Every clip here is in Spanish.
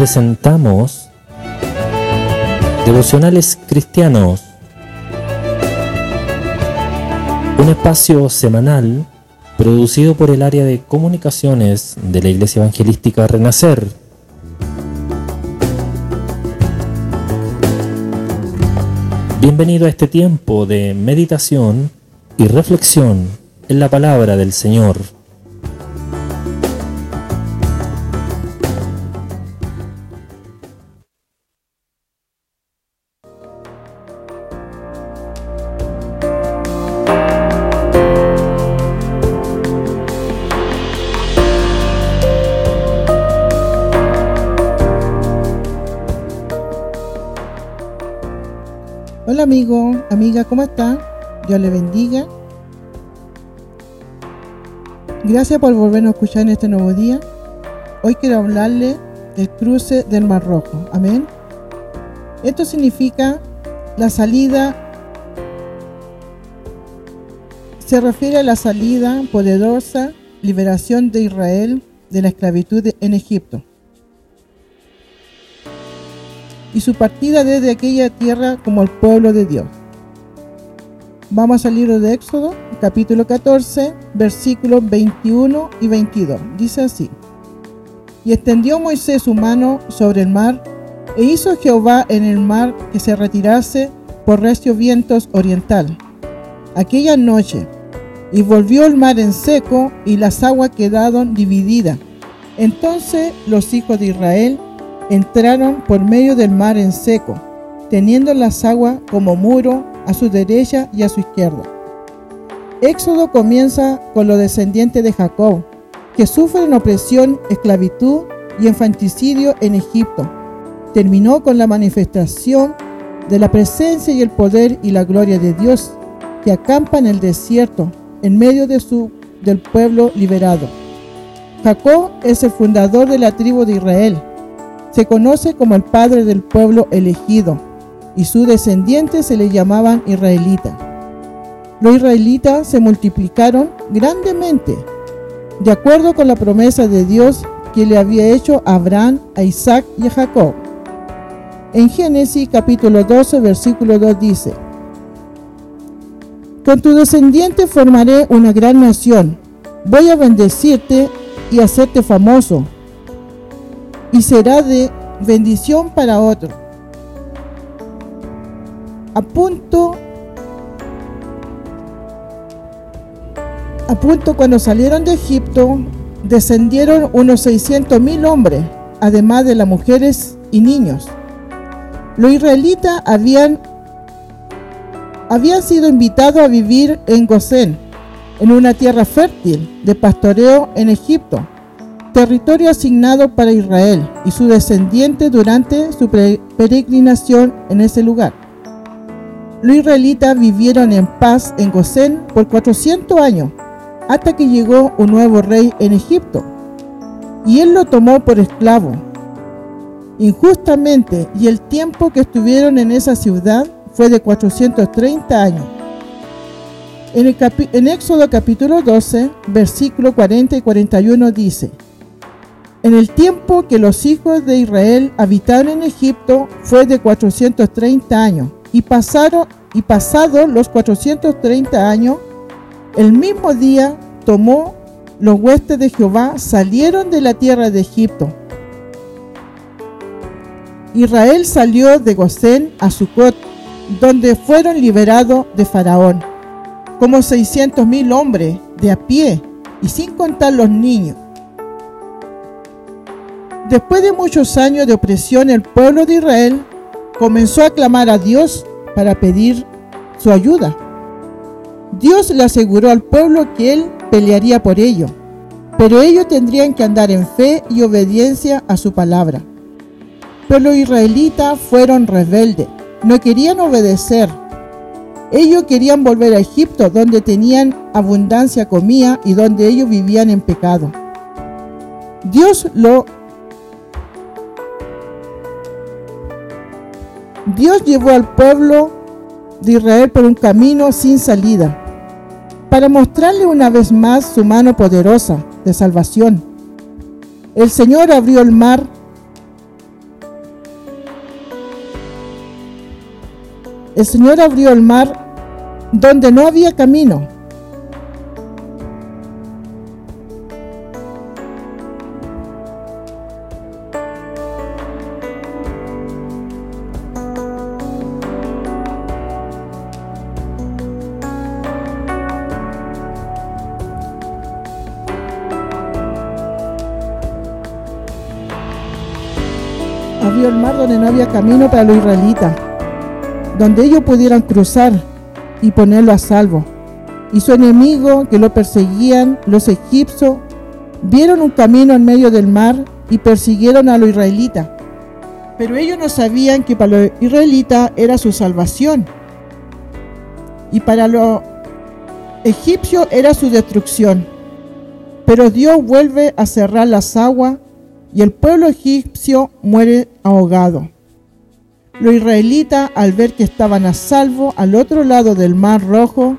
presentamos Devocionales Cristianos, un espacio semanal producido por el área de comunicaciones de la Iglesia Evangelística Renacer. Bienvenido a este tiempo de meditación y reflexión en la palabra del Señor. Hola amigo, amiga, ¿cómo está? Dios le bendiga. Gracias por volvernos a escuchar en este nuevo día. Hoy quiero hablarle del cruce del Mar Rojo. Amén. Esto significa la salida, se refiere a la salida poderosa, liberación de Israel de la esclavitud en Egipto y su partida desde aquella tierra como el pueblo de Dios. Vamos al libro de Éxodo, capítulo 14, versículos 21 y 22. Dice así. Y extendió Moisés su mano sobre el mar, e hizo Jehová en el mar que se retirase por recio vientos oriental. Aquella noche, y volvió el mar en seco, y las aguas quedaron divididas. Entonces los hijos de Israel entraron por medio del mar en seco, teniendo las aguas como muro a su derecha y a su izquierda. Éxodo comienza con los descendientes de Jacob, que sufren opresión, esclavitud y infanticidio en Egipto. Terminó con la manifestación de la presencia y el poder y la gloria de Dios, que acampa en el desierto, en medio de su, del pueblo liberado. Jacob es el fundador de la tribu de Israel, se conoce como el padre del pueblo elegido y sus descendientes se le llamaban israelitas. Los israelitas se multiplicaron grandemente, de acuerdo con la promesa de Dios que le había hecho a Abraham, a Isaac y a Jacob. En Génesis capítulo 12, versículo 2 dice, Con tu descendiente formaré una gran nación, voy a bendecirte y hacerte famoso y será de bendición para otro. A punto, a punto cuando salieron de Egipto, descendieron unos 600 mil hombres, además de las mujeres y niños. Los israelitas habían, habían sido invitados a vivir en Gosén, en una tierra fértil de pastoreo en Egipto territorio asignado para Israel y su descendiente durante su peregrinación en ese lugar. Los israelitas vivieron en paz en Gosén por 400 años, hasta que llegó un nuevo rey en Egipto, y él lo tomó por esclavo. Injustamente, y el tiempo que estuvieron en esa ciudad fue de 430 años. En, el Éxodo capítulo 12, versículo 40 y 41 dice, en el tiempo que los hijos de Israel habitaron en Egipto fue de 430 años, y pasaron pasados los 430 años, el mismo día tomó los huestes de Jehová, salieron de la tierra de Egipto. Israel salió de Gosén a Sucot, donde fueron liberados de Faraón, como 600 mil hombres de a pie, y sin contar los niños Después de muchos años de opresión, el pueblo de Israel comenzó a clamar a Dios para pedir su ayuda. Dios le aseguró al pueblo que él pelearía por ello, pero ellos tendrían que andar en fe y obediencia a su palabra. Pero los israelitas fueron rebeldes, no querían obedecer. Ellos querían volver a Egipto, donde tenían abundancia comida y donde ellos vivían en pecado. Dios lo Dios llevó al pueblo de Israel por un camino sin salida, para mostrarle una vez más su mano poderosa de salvación. El Señor abrió el mar El Señor abrió el mar donde no había camino el mar donde no había camino para los israelitas, donde ellos pudieran cruzar y ponerlo a salvo. Y su enemigo que lo perseguían, los egipcios, vieron un camino en medio del mar y persiguieron a los israelitas. Pero ellos no sabían que para los israelitas era su salvación. Y para los egipcios era su destrucción. Pero Dios vuelve a cerrar las aguas y el pueblo egipcio muere ahogado. Los israelitas, al ver que estaban a salvo al otro lado del mar rojo,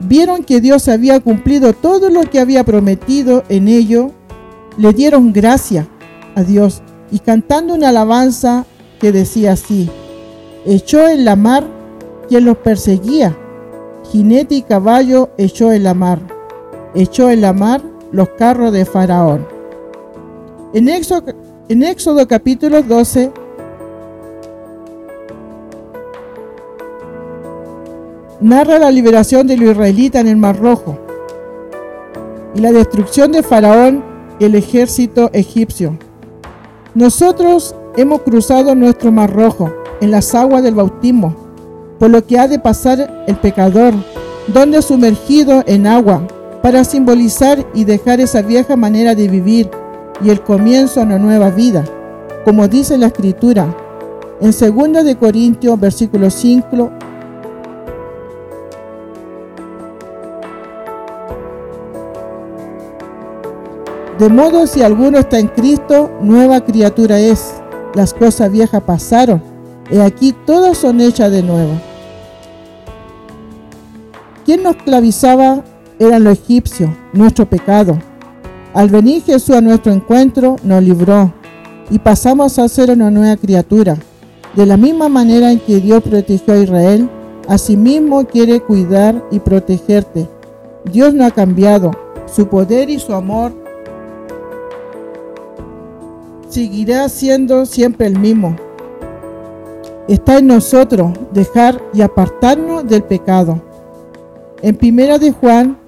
vieron que Dios había cumplido todo lo que había prometido en ello, le dieron gracia a Dios y cantando una alabanza que decía así, echó en la mar quien los perseguía, jinete y caballo echó en la mar, echó en la mar los carros de Faraón. En Éxodo, en Éxodo capítulo 12, narra la liberación de los israelitas en el Mar Rojo y la destrucción de Faraón y el ejército egipcio. Nosotros hemos cruzado nuestro Mar Rojo en las aguas del bautismo, por lo que ha de pasar el pecador, donde sumergido en agua, para simbolizar y dejar esa vieja manera de vivir y el comienzo a una nueva vida, como dice la escritura en 2 de Corintios versículo 5 De modo si alguno está en Cristo, nueva criatura es. Las cosas viejas pasaron, y aquí todas son hechas de nuevo. Quien nos clavizaba eran los egipcios, nuestro pecado. Al venir Jesús a nuestro encuentro, nos libró y pasamos a ser una nueva criatura. De la misma manera en que Dios protegió a Israel, asimismo quiere cuidar y protegerte. Dios no ha cambiado. Su poder y su amor seguirá siendo siempre el mismo. Está en nosotros dejar y apartarnos del pecado. En primera de Juan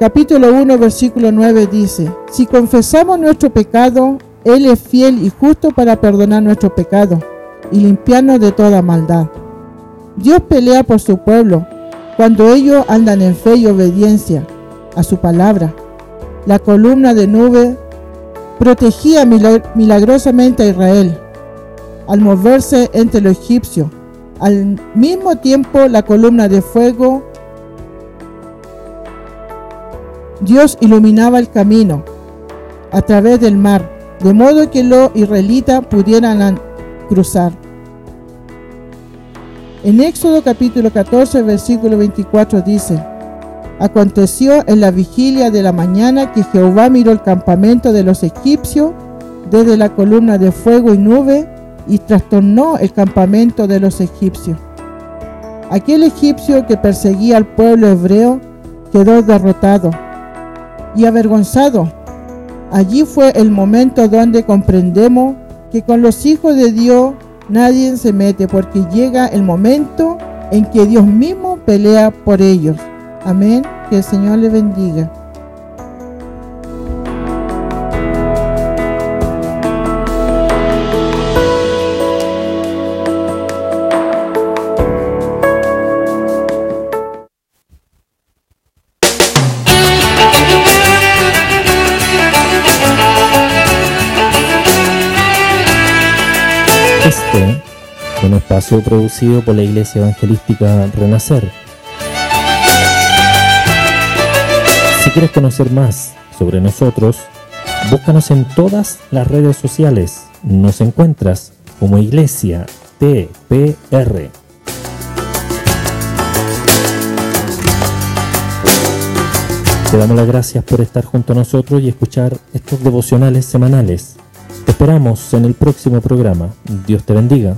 capítulo 1, versículo 9 dice, si confesamos nuestro pecado, Él es fiel y justo para perdonar nuestro pecado y limpiarnos de toda maldad. Dios pelea por su pueblo cuando ellos andan en fe y obediencia a su palabra. La columna de nube protegía milagrosamente a Israel al moverse entre los egipcios. Al mismo tiempo la columna de fuego Dios iluminaba el camino a través del mar, de modo que los israelitas pudieran cruzar. En Éxodo capítulo 14, versículo 24 dice, Aconteció en la vigilia de la mañana que Jehová miró el campamento de los egipcios desde la columna de fuego y nube y trastornó el campamento de los egipcios. Aquel egipcio que perseguía al pueblo hebreo quedó derrotado y avergonzado. Allí fue el momento donde comprendemos que con los hijos de Dios nadie se mete porque llega el momento en que Dios mismo pelea por ellos. Amén. Que el Señor le bendiga. Este, un espacio producido por la Iglesia Evangelística Renacer. Si quieres conocer más sobre nosotros, búscanos en todas las redes sociales. Nos encuentras como Iglesia TPR. Te damos las gracias por estar junto a nosotros y escuchar estos devocionales semanales. Esperamos en el próximo programa. Dios te bendiga.